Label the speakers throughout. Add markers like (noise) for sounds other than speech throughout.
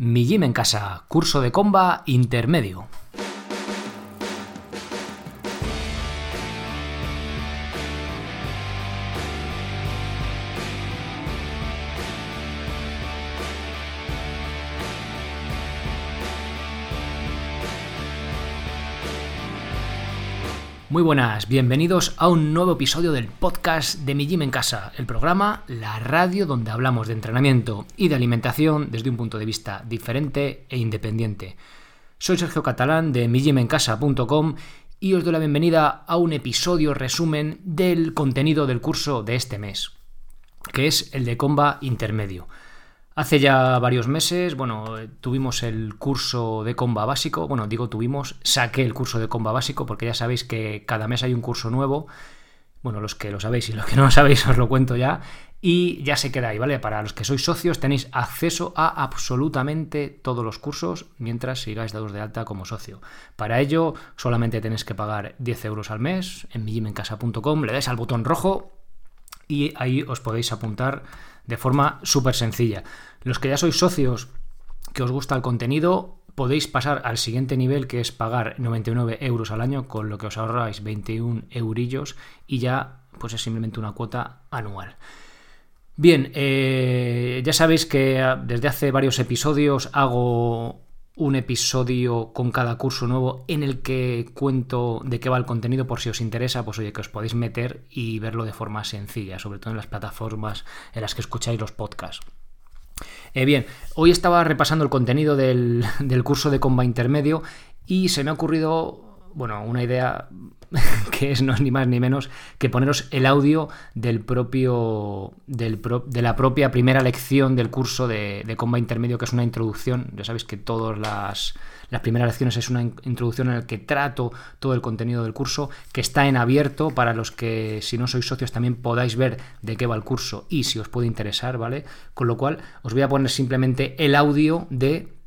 Speaker 1: Mi Gym en Casa, curso de comba intermedio. Muy buenas, bienvenidos a un nuevo episodio del podcast de Mi Gym en Casa, el programa, la radio donde hablamos de entrenamiento y de alimentación desde un punto de vista diferente e independiente. Soy Sergio Catalán de migymencasa.com y os doy la bienvenida a un episodio resumen del contenido del curso de este mes, que es el de comba intermedio. Hace ya varios meses, bueno, tuvimos el curso de comba básico. Bueno, digo tuvimos, saqué el curso de comba básico porque ya sabéis que cada mes hay un curso nuevo. Bueno, los que lo sabéis y los que no lo sabéis (laughs) os lo cuento ya. Y ya se queda ahí, ¿vale? Para los que sois socios tenéis acceso a absolutamente todos los cursos mientras sigáis dados de alta como socio. Para ello solamente tenéis que pagar 10 euros al mes en mijimencasa.com, le dais al botón rojo y ahí os podéis apuntar de forma súper sencilla. Los que ya sois socios, que os gusta el contenido, podéis pasar al siguiente nivel que es pagar 99 euros al año, con lo que os ahorráis 21 eurillos y ya pues es simplemente una cuota anual. Bien, eh, ya sabéis que desde hace varios episodios hago un episodio con cada curso nuevo en el que cuento de qué va el contenido por si os interesa, pues oye, que os podéis meter y verlo de forma sencilla, sobre todo en las plataformas en las que escucháis los podcasts. Eh, bien, hoy estaba repasando el contenido del, del curso de comba intermedio y se me ha ocurrido, bueno, una idea (laughs) que es no es ni más ni menos que poneros el audio del propio del de la propia primera lección del curso de, de, comba intermedio que es una introducción. Ya sabéis que todas las, las primeras lecciones es una introducción en la que trato todo el contenido del curso que está en abierto para los que si no sois socios también podáis ver de qué va el curso y si os puede interesar vale con lo cual os voy a poner simplemente el audio de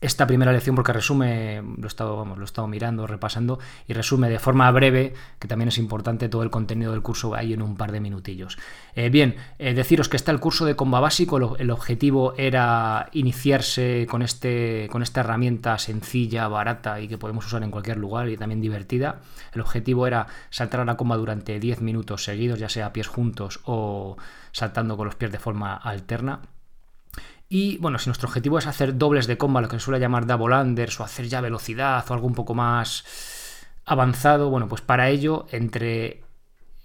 Speaker 1: esta primera lección porque resume, lo he, estado, vamos, lo mirando, repasando y resume de forma breve, que también es importante todo el contenido del curso ahí en un par de minutillos. Eh, bien, eh, deciros que está el curso de comba básico, el objetivo era iniciarse con, este, con esta herramienta sencilla, barata y que podemos usar en cualquier lugar y también divertida. El objetivo era saltar a la comba durante 10 minutos seguidos, ya sea pies juntos o saltando con los pies de forma alterna. Y bueno, si nuestro objetivo es hacer dobles de comba, lo que se suele llamar double unders, o hacer ya velocidad o algo un poco más avanzado, bueno, pues para ello, entre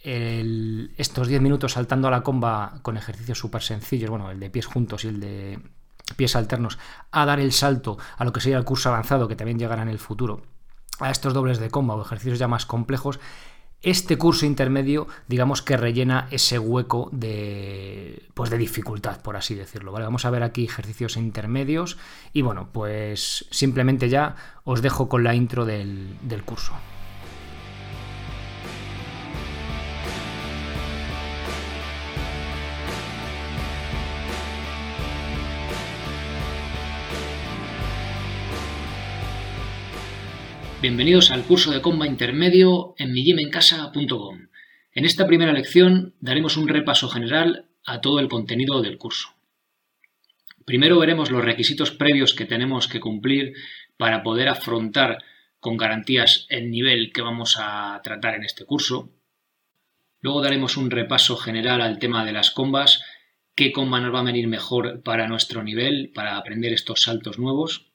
Speaker 1: estos 10 minutos saltando a la comba con ejercicios súper sencillos, bueno, el de pies juntos y el de pies alternos, a dar el salto a lo que sería el curso avanzado, que también llegará en el futuro, a estos dobles de comba o ejercicios ya más complejos, este curso intermedio, digamos que rellena ese hueco de, pues de dificultad, por así decirlo. ¿vale? Vamos a ver aquí ejercicios intermedios y bueno, pues simplemente ya os dejo con la intro del, del curso. Bienvenidos al curso de comba intermedio en mijimencasa.com. En esta primera lección daremos un repaso general a todo el contenido del curso. Primero veremos los requisitos previos que tenemos que cumplir para poder afrontar con garantías el nivel que vamos a tratar en este curso. Luego daremos un repaso general al tema de las combas, qué comba nos va a venir mejor para nuestro nivel, para aprender estos saltos nuevos.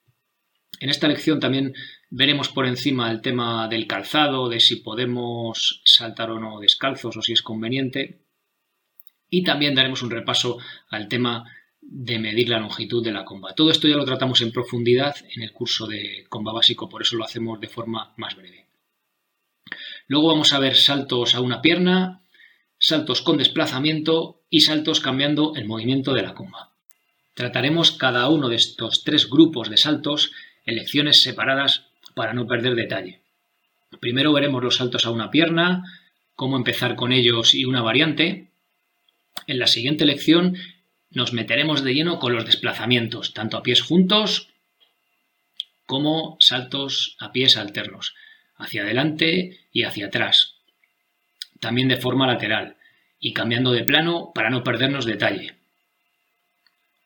Speaker 1: En esta lección también veremos por encima el tema del calzado, de si podemos saltar o no descalzos o si es conveniente. Y también daremos un repaso al tema de medir la longitud de la comba. Todo esto ya lo tratamos en profundidad en el curso de comba básico, por eso lo hacemos de forma más breve. Luego vamos a ver saltos a una pierna, saltos con desplazamiento y saltos cambiando el movimiento de la comba. Trataremos cada uno de estos tres grupos de saltos en lecciones separadas para no perder detalle. Primero veremos los saltos a una pierna, cómo empezar con ellos y una variante. En la siguiente lección nos meteremos de lleno con los desplazamientos, tanto a pies juntos como saltos a pies alternos, hacia adelante y hacia atrás, también de forma lateral y cambiando de plano para no perdernos detalle.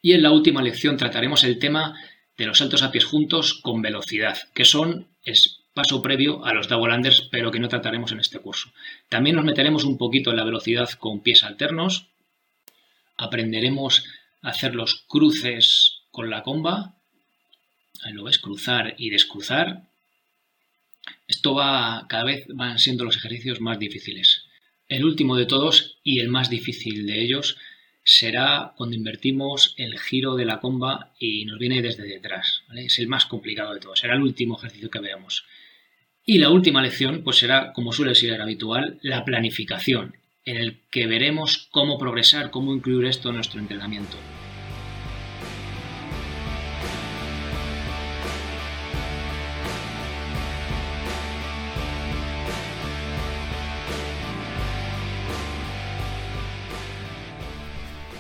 Speaker 1: Y en la última lección trataremos el tema de los saltos a pies juntos con velocidad, que son es paso previo a los double unders, pero que no trataremos en este curso. También nos meteremos un poquito en la velocidad con pies alternos, aprenderemos a hacer los cruces con la comba, ahí lo ves, cruzar y descruzar. Esto va, cada vez van siendo los ejercicios más difíciles. El último de todos y el más difícil de ellos será cuando invertimos el giro de la comba y nos viene desde detrás. Es el más complicado de todos. Será el último ejercicio que veamos. Y la última lección pues será, como suele ser habitual, la planificación, en el que veremos cómo progresar, cómo incluir esto en nuestro entrenamiento.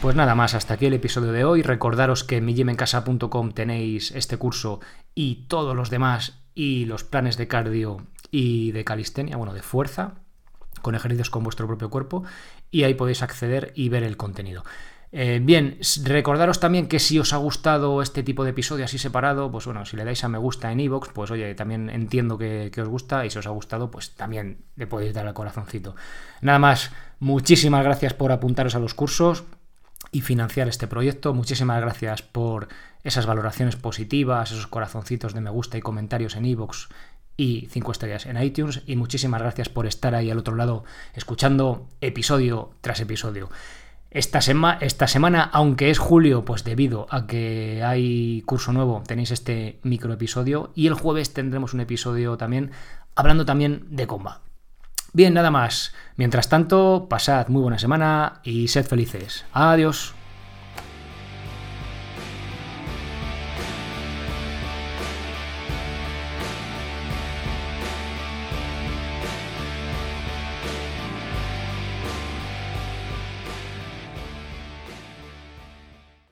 Speaker 1: Pues nada más, hasta aquí el episodio de hoy. Recordaros que en mijimencasa.com tenéis este curso y todos los demás y los planes de cardio y de calistenia, bueno, de fuerza, con ejercicios con vuestro propio cuerpo y ahí podéis acceder y ver el contenido. Eh, bien, recordaros también que si os ha gustado este tipo de episodio así separado, pues bueno, si le dais a me gusta en iVoox, pues oye, también entiendo que, que, os gusta y si os ha gustado, pues también le podéis dar al corazoncito. Nada más, muchísimas gracias por apuntaros a los cursos y financiar este proyecto. Muchísimas gracias por esas valoraciones positivas, esos corazoncitos de me gusta y comentarios en iVoox y 5 estrellas en iTunes. Y muchísimas gracias por estar ahí al otro lado escuchando episodio tras episodio. Esta, esta semana, aunque es julio, pues debido a que hay curso nuevo, tenéis este micro episodio y el jueves tendremos un episodio también hablando también de comba. Bien, nada más. Mientras tanto, pasad muy buena semana y sed felices. Adiós.